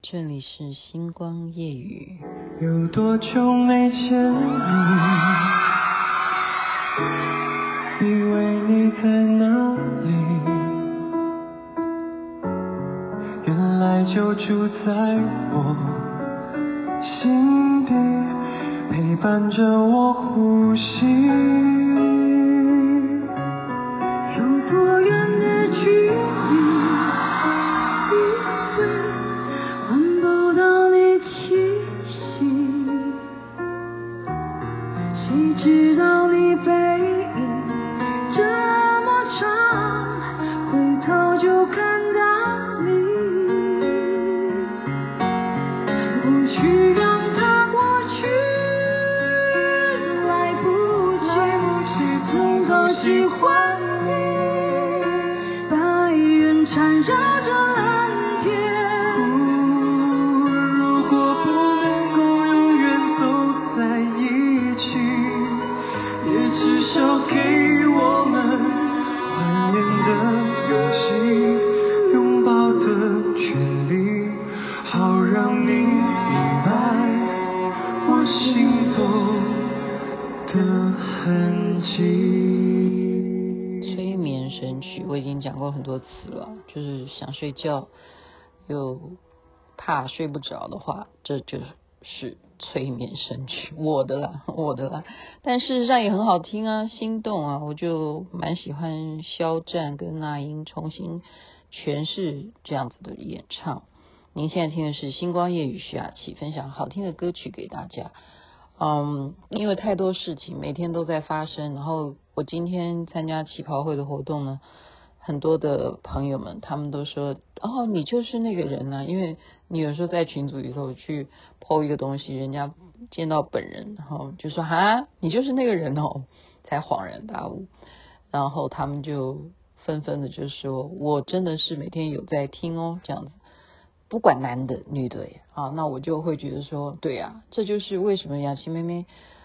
这里是星光夜语。有多久没见你？以为你在哪里？原来就住在我心底，陪伴着我呼吸。催眠神曲我已经讲过很多次了，就是想睡觉又怕睡不着的话，这就是催眠神曲，我的啦，我的啦。但事实上也很好听啊，心动啊，我就蛮喜欢肖战跟那英重新诠释这样子的演唱。您现在听的是星光夜雨徐雅琪分享好听的歌曲给大家。嗯，因为太多事情每天都在发生，然后我今天参加旗袍会的活动呢，很多的朋友们他们都说，哦，你就是那个人啊，因为你有时候在群组里头去 po 一个东西，人家见到本人，然后就说啊，你就是那个人哦，才恍然大悟，然后他们就纷纷的就说，我真的是每天有在听哦，这样子。不管男的女的，啊，那我就会觉得说，对呀，这就是为什么雅琪妹妹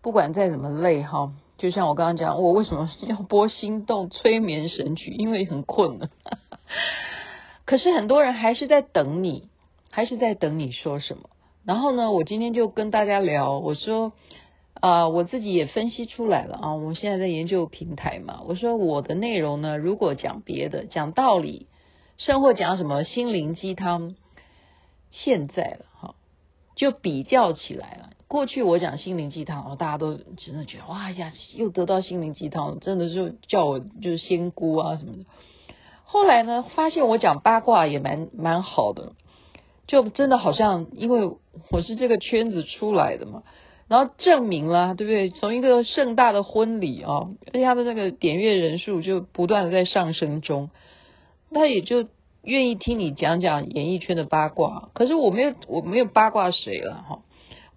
不管再怎么累哈，就像我刚刚讲，我为什么要播心动催眠神曲，因为很困了。可是很多人还是在等你，还是在等你说什么。然后呢，我今天就跟大家聊，我说啊，我自己也分析出来了啊，我现在在研究平台嘛，我说我的内容呢，如果讲别的，讲道理，甚或讲什么心灵鸡汤。现在了哈，就比较起来了。过去我讲心灵鸡汤，哦大家都真的觉得哇呀，又得到心灵鸡汤，真的就叫我就是仙姑啊什么的。后来呢，发现我讲八卦也蛮蛮好的，就真的好像因为我是这个圈子出来的嘛，然后证明了对不对？从一个盛大的婚礼啊，而且他的那个点阅人数就不断的在上升中，那也就。愿意听你讲讲演艺圈的八卦，可是我没有，我没有八卦谁了哈。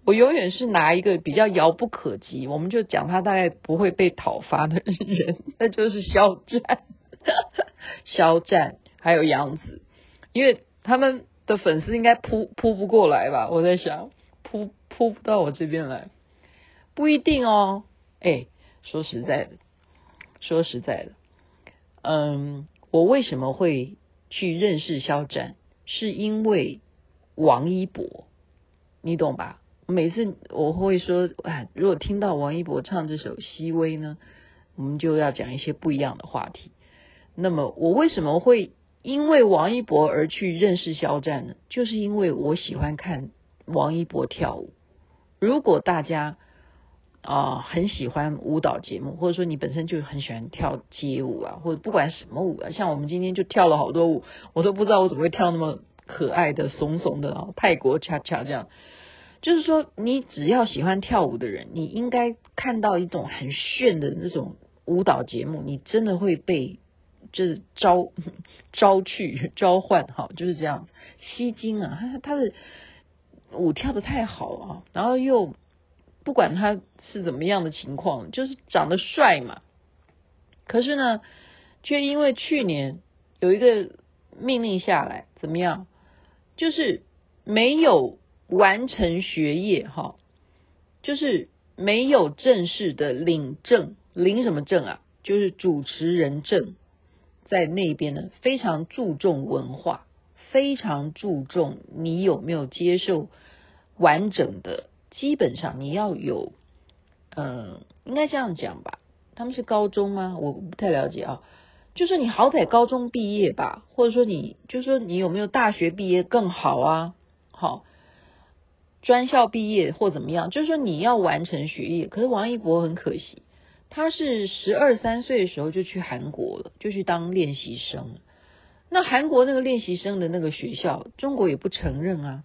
我永远是拿一个比较遥不可及，我们就讲他大概不会被讨伐的人，那就是肖战、肖战还有杨紫，因为他们的粉丝应该扑扑不过来吧？我在想，扑扑不到我这边来，不一定哦。哎，说实在的，说实在的，嗯，我为什么会？去认识肖战，是因为王一博，你懂吧？每次我会说，哎，如果听到王一博唱这首《熹微》呢，我们就要讲一些不一样的话题。那么，我为什么会因为王一博而去认识肖战呢？就是因为我喜欢看王一博跳舞。如果大家啊、很喜欢舞蹈节目，或者说你本身就很喜欢跳街舞啊，或者不管什么舞啊，像我们今天就跳了好多舞，我都不知道我怎么会跳那么可爱的、怂怂的啊，泰国恰恰这样。就是说，你只要喜欢跳舞的人，你应该看到一种很炫的那种舞蹈节目，你真的会被就是招 招去召唤，哈，就是这样吸睛啊！他他的舞跳得太好了，然后又。不管他是怎么样的情况，就是长得帅嘛。可是呢，却因为去年有一个命令下来，怎么样？就是没有完成学业，哈，就是没有正式的领证，领什么证啊？就是主持人证，在那边呢，非常注重文化，非常注重你有没有接受完整的，基本上你要有，嗯，应该这样讲吧？他们是高中吗？我不太了解啊。就是你好歹高中毕业吧，或者说你就是说你有没有大学毕业更好啊？好，专校毕业或怎么样？就是说你要完成学业。可是王一博很可惜，他是十二三岁的时候就去韩国了，就去当练习生。那韩国那个练习生的那个学校，中国也不承认啊。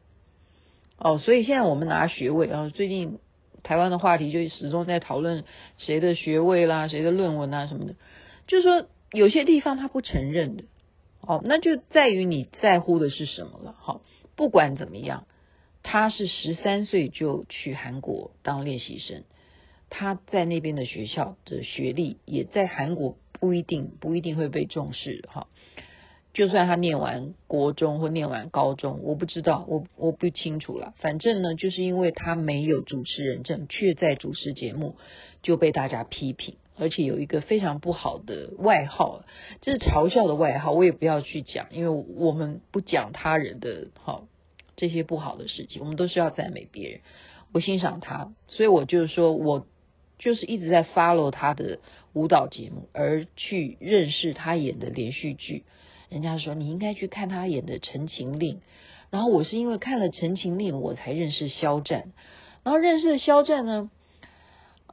哦，所以现在我们拿学位啊，最近台湾的话题就始终在讨论谁的学位啦，谁的论文啊什么的，就是说。有些地方他不承认的，哦，那就在于你在乎的是什么了。好，不管怎么样，他是十三岁就去韩国当练习生，他在那边的学校的学历也在韩国不一定不一定会被重视。哈，就算他念完国中或念完高中，我不知道，我我不清楚了。反正呢，就是因为他没有主持人证，却在主持节目，就被大家批评。而且有一个非常不好的外号，这是嘲笑的外号，我也不要去讲，因为我们不讲他人的好这些不好的事情，我们都是要赞美别人。我欣赏他，所以我就是说我就是一直在 follow 他的舞蹈节目，而去认识他演的连续剧。人家说你应该去看他演的《陈情令》，然后我是因为看了《陈情令》，我才认识肖战，然后认识了肖战呢。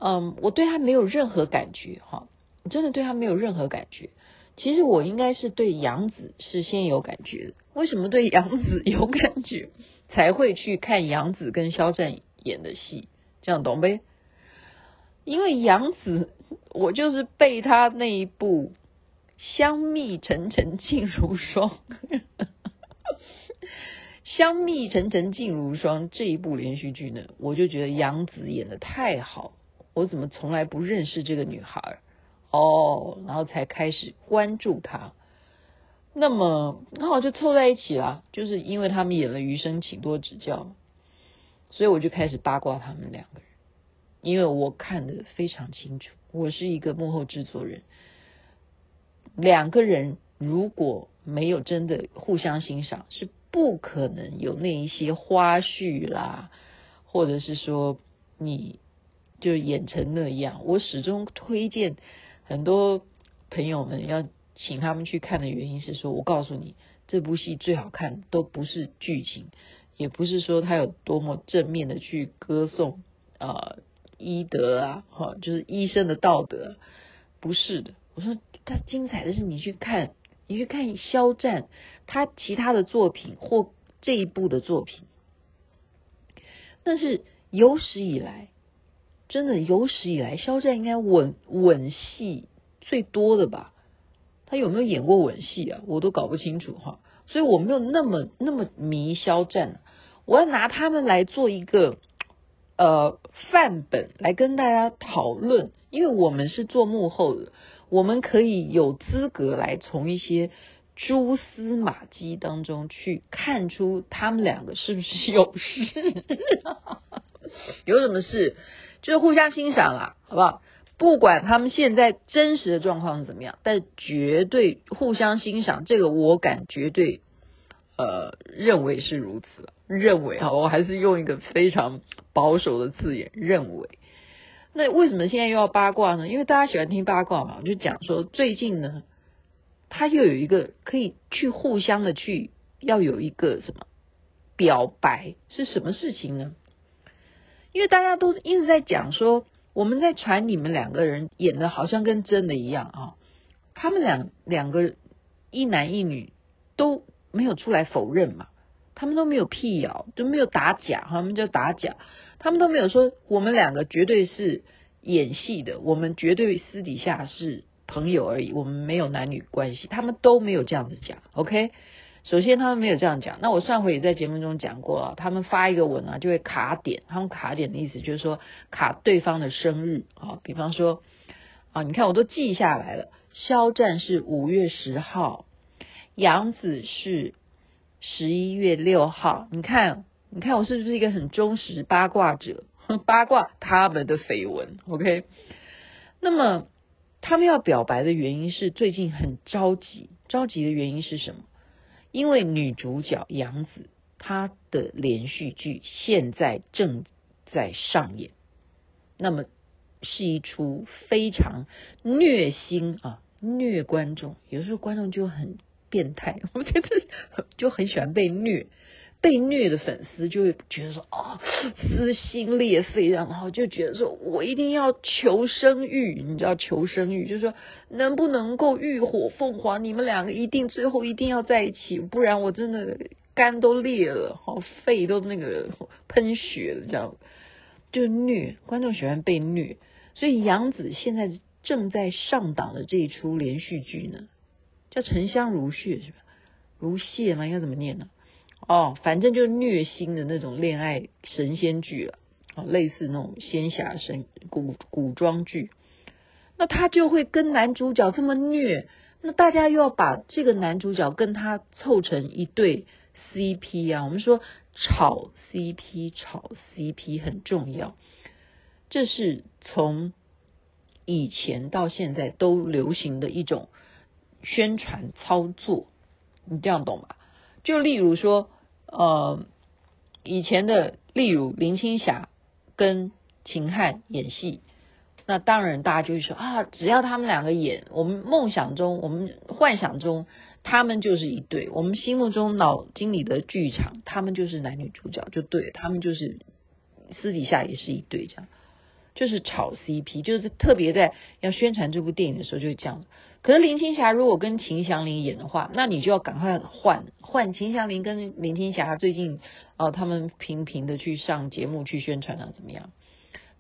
嗯，我对他没有任何感觉哈，真的对他没有任何感觉。其实我应该是对杨紫是先有感觉的。为什么对杨紫有感觉，才会去看杨紫跟肖战演的戏？这样懂呗？因为杨紫，我就是被他那一部《香蜜沉沉烬如霜 》，香蜜沉沉烬如霜这一部连续剧呢，我就觉得杨紫演得太好。我怎么从来不认识这个女孩？哦，然后才开始关注她。那么，那我就凑在一起了，就是因为他们演了《余生，请多指教》，所以我就开始八卦他们两个人。因为我看得非常清楚，我是一个幕后制作人。两个人如果没有真的互相欣赏，是不可能有那一些花絮啦，或者是说你。就演成那样，我始终推荐很多朋友们要请他们去看的原因是说，我告诉你，这部戏最好看都不是剧情，也不是说他有多么正面的去歌颂啊、呃、医德啊，哈，就是医生的道德，不是的。我说他精彩的是你去看，你去看肖战他其他的作品或这一部的作品，但是有史以来。真的有史以来，肖战应该吻吻戏最多的吧？他有没有演过吻戏啊？我都搞不清楚哈。所以我没有那么那么迷肖战，我要拿他们来做一个呃范本来跟大家讨论，因为我们是做幕后的，我们可以有资格来从一些蛛丝马迹当中去看出他们两个是不是有事，有什么事？就是互相欣赏啦，好不好？不管他们现在真实的状况是怎么样，但绝对互相欣赏，这个我敢绝对呃认为是如此。认为哈，我还是用一个非常保守的字眼，认为。那为什么现在又要八卦呢？因为大家喜欢听八卦嘛，我就讲说最近呢，他又有一个可以去互相的去要有一个什么表白，是什么事情呢？因为大家都一直在讲说，我们在传你们两个人演的好像跟真的一样啊。他们两两个一男一女都没有出来否认嘛，他们都没有辟谣，都没有打假，他们就打假，他们都没有说我们两个绝对是演戏的，我们绝对私底下是朋友而已，我们没有男女关系，他们都没有这样子讲，OK。首先，他们没有这样讲。那我上回也在节目中讲过啊，他们发一个文啊，就会卡点。他们卡点的意思就是说卡对方的生日啊，比方说啊，你看我都记下来了。肖战是五月十号，杨紫是十一月六号。你看，你看我是不是一个很忠实八卦者？八卦他们的绯闻，OK？那么他们要表白的原因是最近很着急，着急的原因是什么？因为女主角杨紫她的连续剧现在正在上演，那么是一出非常虐心啊，虐观众，有时候观众就很变态，我觉得就很喜欢被虐。被虐的粉丝就会觉得说啊，撕心裂肺，然后就觉得说我一定要求生欲，你知道求生欲，就是说能不能够浴火凤凰，你们两个一定最后一定要在一起，不然我真的肝都裂了，好肺都那个喷血了，这样就虐，观众喜欢被虐，所以杨紫现在正在上档的这一出连续剧呢，叫《沉香如屑》是吧？如屑吗？应该怎么念呢？哦，反正就是虐心的那种恋爱神仙剧了，哦，类似那种仙侠神古古装剧。那他就会跟男主角这么虐，那大家又要把这个男主角跟他凑成一对 CP 啊。我们说炒 CP，炒 CP 很重要，这是从以前到现在都流行的一种宣传操作，你这样懂吧？就例如说，呃，以前的例如林青霞跟秦汉演戏，那当然大家就会说啊，只要他们两个演，我们梦想中、我们幻想中，他们就是一对；我们心目中脑筋里的剧场，他们就是男女主角，就对，他们就是私底下也是一对，这样就是炒 CP，就是特别在要宣传这部电影的时候就是这样。可是林青霞如果跟秦祥林演的话，那你就要赶快换换秦祥林跟林青霞最近哦，他们频频的去上节目去宣传啊，怎么样？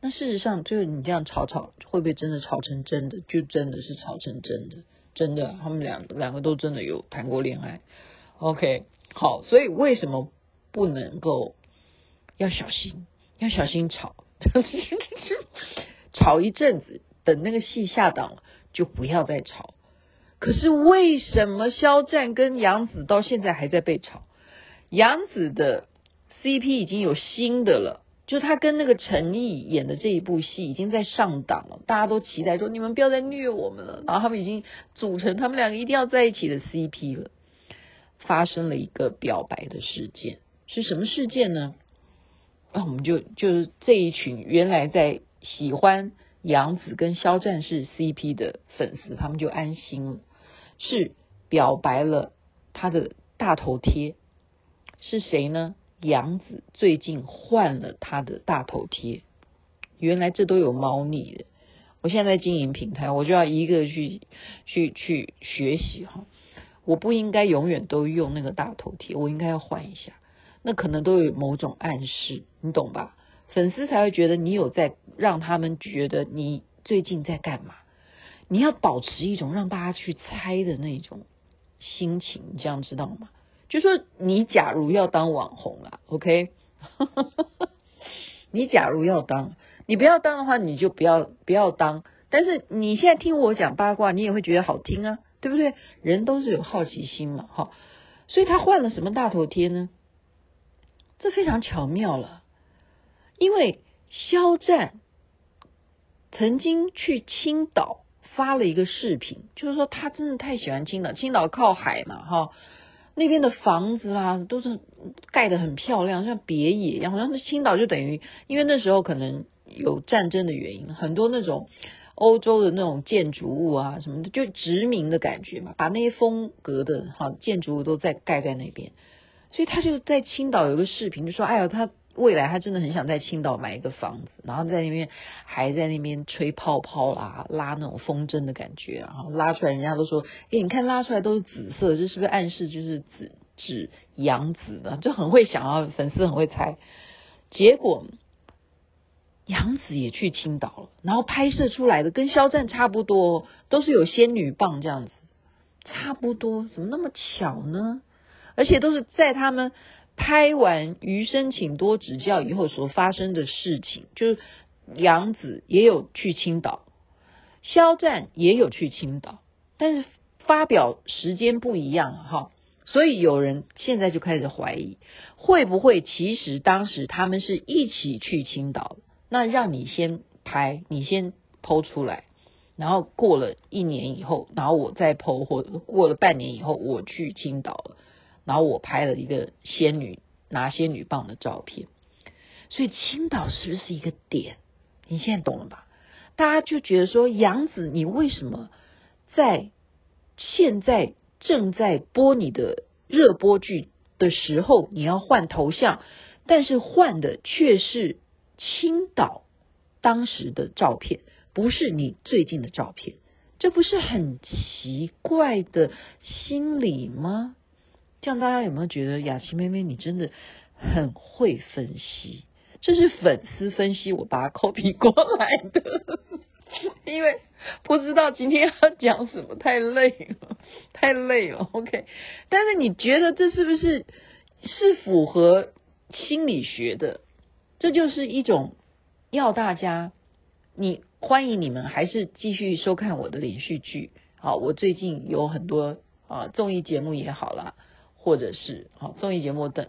那事实上就是你这样炒炒，会不会真的炒成真的？就真的是炒成真的，真的，他们两两个都真的有谈过恋爱。OK，好，所以为什么不能够要小心，要小心炒，炒一阵子，等那个戏下档了。就不要再炒。可是为什么肖战跟杨紫到现在还在被炒？杨紫的 CP 已经有新的了，就他跟那个陈毅演的这一部戏已经在上档了，大家都期待说你们不要再虐我们了。然后他们已经组成他们两个一定要在一起的 CP 了。发生了一个表白的事件，是什么事件呢？那我们就就是这一群原来在喜欢。杨紫跟肖战是 CP 的粉丝，他们就安心了。是表白了他的大头贴，是谁呢？杨紫最近换了他的大头贴，原来这都有猫腻的。我现在在经营平台，我就要一个去去去学习哈。我不应该永远都用那个大头贴，我应该要换一下。那可能都有某种暗示，你懂吧？粉丝才会觉得你有在让他们觉得你最近在干嘛？你要保持一种让大家去猜的那种心情，你这样知道吗？就说你假如要当网红了，OK？你假如要当，你不要当的话，你就不要不要当。但是你现在听我讲八卦，你也会觉得好听啊，对不对？人都是有好奇心嘛，哈。所以他换了什么大头贴呢？这非常巧妙了。因为肖战曾经去青岛发了一个视频，就是说他真的太喜欢青岛，青岛靠海嘛，哈，那边的房子啊都是盖得很漂亮，像别野一样。好像是青岛就等于，因为那时候可能有战争的原因，很多那种欧洲的那种建筑物啊什么的，就殖民的感觉嘛，把那些风格的哈建筑物都在盖在那边，所以他就在青岛有个视频，就说：“哎呀，他。”未来他真的很想在青岛买一个房子，然后在那边还在那边吹泡泡啦，拉那种风筝的感觉，然后拉出来，人家都说，哎，你看拉出来都是紫色，这是不是暗示就是指指杨紫呢？就很会想要，粉丝很会猜。结果杨紫也去青岛了，然后拍摄出来的跟肖战差不多，都是有仙女棒这样子，差不多，怎么那么巧呢？而且都是在他们。拍完《余生，请多指教》以后所发生的事情，就是杨紫也有去青岛，肖战也有去青岛，但是发表时间不一样哈，所以有人现在就开始怀疑，会不会其实当时他们是一起去青岛？那让你先拍，你先 PO 出来，然后过了一年以后，然后我再 PO，或过了半年以后我去青岛了。然后我拍了一个仙女拿仙女棒的照片。所以青岛是不是一个点？你现在懂了吧？大家就觉得说，杨子，你为什么在现在正在播你的热播剧的时候，你要换头像，但是换的却是青岛当时的照片，不是你最近的照片，这不是很奇怪的心理吗？这样大家有没有觉得雅琪妹妹你真的很会分析？这是粉丝分析，我把它 copy 过来的，因为不知道今天要讲什么，太累了，太累了。OK，但是你觉得这是不是是符合心理学的？这就是一种要大家，你欢迎你们还是继续收看我的连续剧。好，我最近有很多啊综艺节目也好啦，或者是好综艺节目等，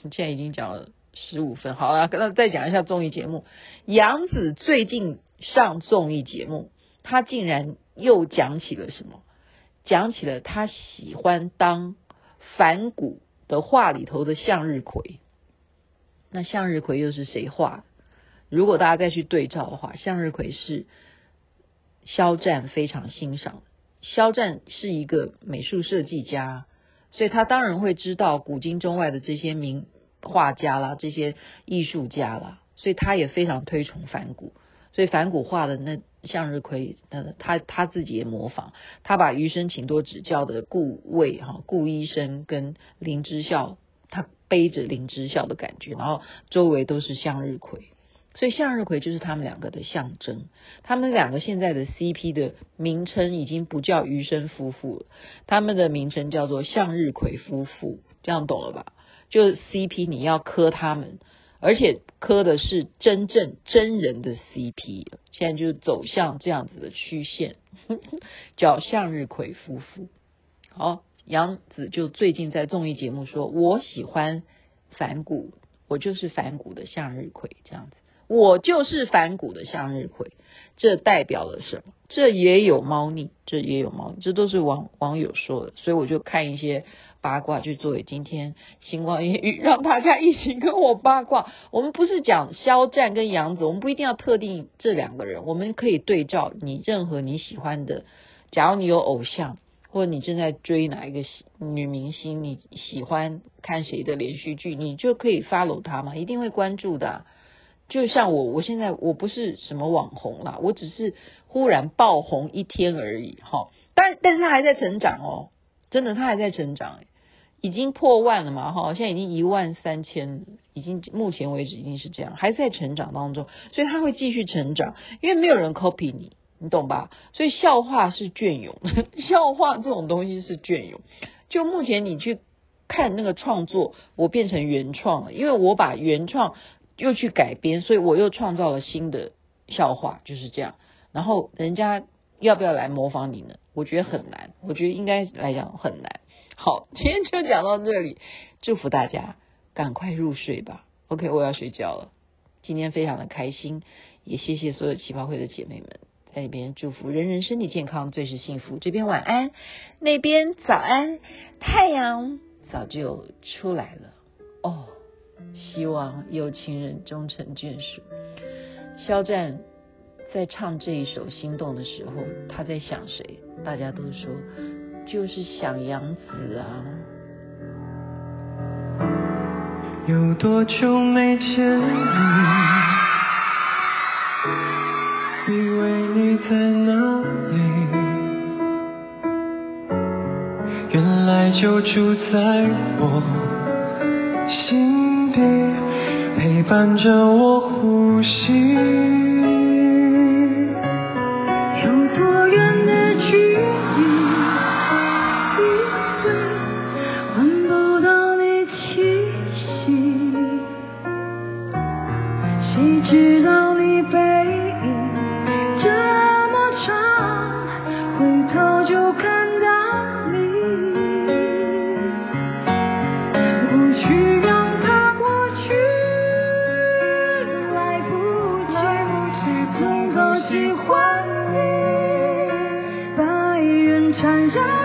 现在已经讲了。十五分，好了，那再讲一下综艺节目。杨紫最近上综艺节目，她竟然又讲起了什么？讲起了她喜欢当梵谷的画里头的向日葵。那向日葵又是谁画的？如果大家再去对照的话，向日葵是肖战非常欣赏的。肖战是一个美术设计家，所以他当然会知道古今中外的这些名。画家啦，这些艺术家啦，所以他也非常推崇梵谷。所以梵谷画的那向日葵，他，他他自己也模仿，他把余生请多指教的顾魏哈顾医生跟林之孝，他背着林之孝的感觉，然后周围都是向日葵，所以向日葵就是他们两个的象征。他们两个现在的 CP 的名称已经不叫余生夫妇了，他们的名称叫做向日葵夫妇，这样懂了吧？就 CP，你要磕他们，而且磕的是真正真人的 CP，现在就走向这样子的曲线，叫向日葵夫妇。好，杨紫就最近在综艺节目说：“我喜欢反骨，我就是反骨的向日葵。”这样子，我就是反骨的向日葵，这代表了什么？这也有猫腻，这也有猫腻，这都是网网友说的，所以我就看一些。八卦就作为今天星光夜语，让大家一起跟我八卦。我们不是讲肖战跟杨紫，我们不一定要特定这两个人，我们可以对照你任何你喜欢的。假如你有偶像，或者你正在追哪一个女明星，你喜欢看谁的连续剧，你就可以 follow 他嘛，一定会关注的。就像我，我现在我不是什么网红啦，我只是忽然爆红一天而已，哈。但但是他还在成长哦，真的，他还在成长。已经破万了嘛？哈，现在已经一万三千，已经目前为止已经是这样，还在成长当中，所以他会继续成长，因为没有人 copy 你，你懂吧？所以笑话是隽永，笑话这种东西是隽永。就目前你去看那个创作，我变成原创了，因为我把原创又去改编，所以我又创造了新的笑话，就是这样。然后人家要不要来模仿你呢？我觉得很难，我觉得应该来讲很难。好，今天就讲到这里，祝福大家赶快入睡吧。OK，我要睡觉了。今天非常的开心，也谢谢所有奇葩会的姐妹们在那边祝福人人身体健康，最是幸福。这边晚安，那边早安，太阳早就出来了哦。希望有情人终成眷属。肖战在唱这一首《心动》的时候，他在想谁？大家都说。就是想杨紫啊！有多久没见你？以为你在哪里？原来就住在我心地，陪伴着我呼吸。and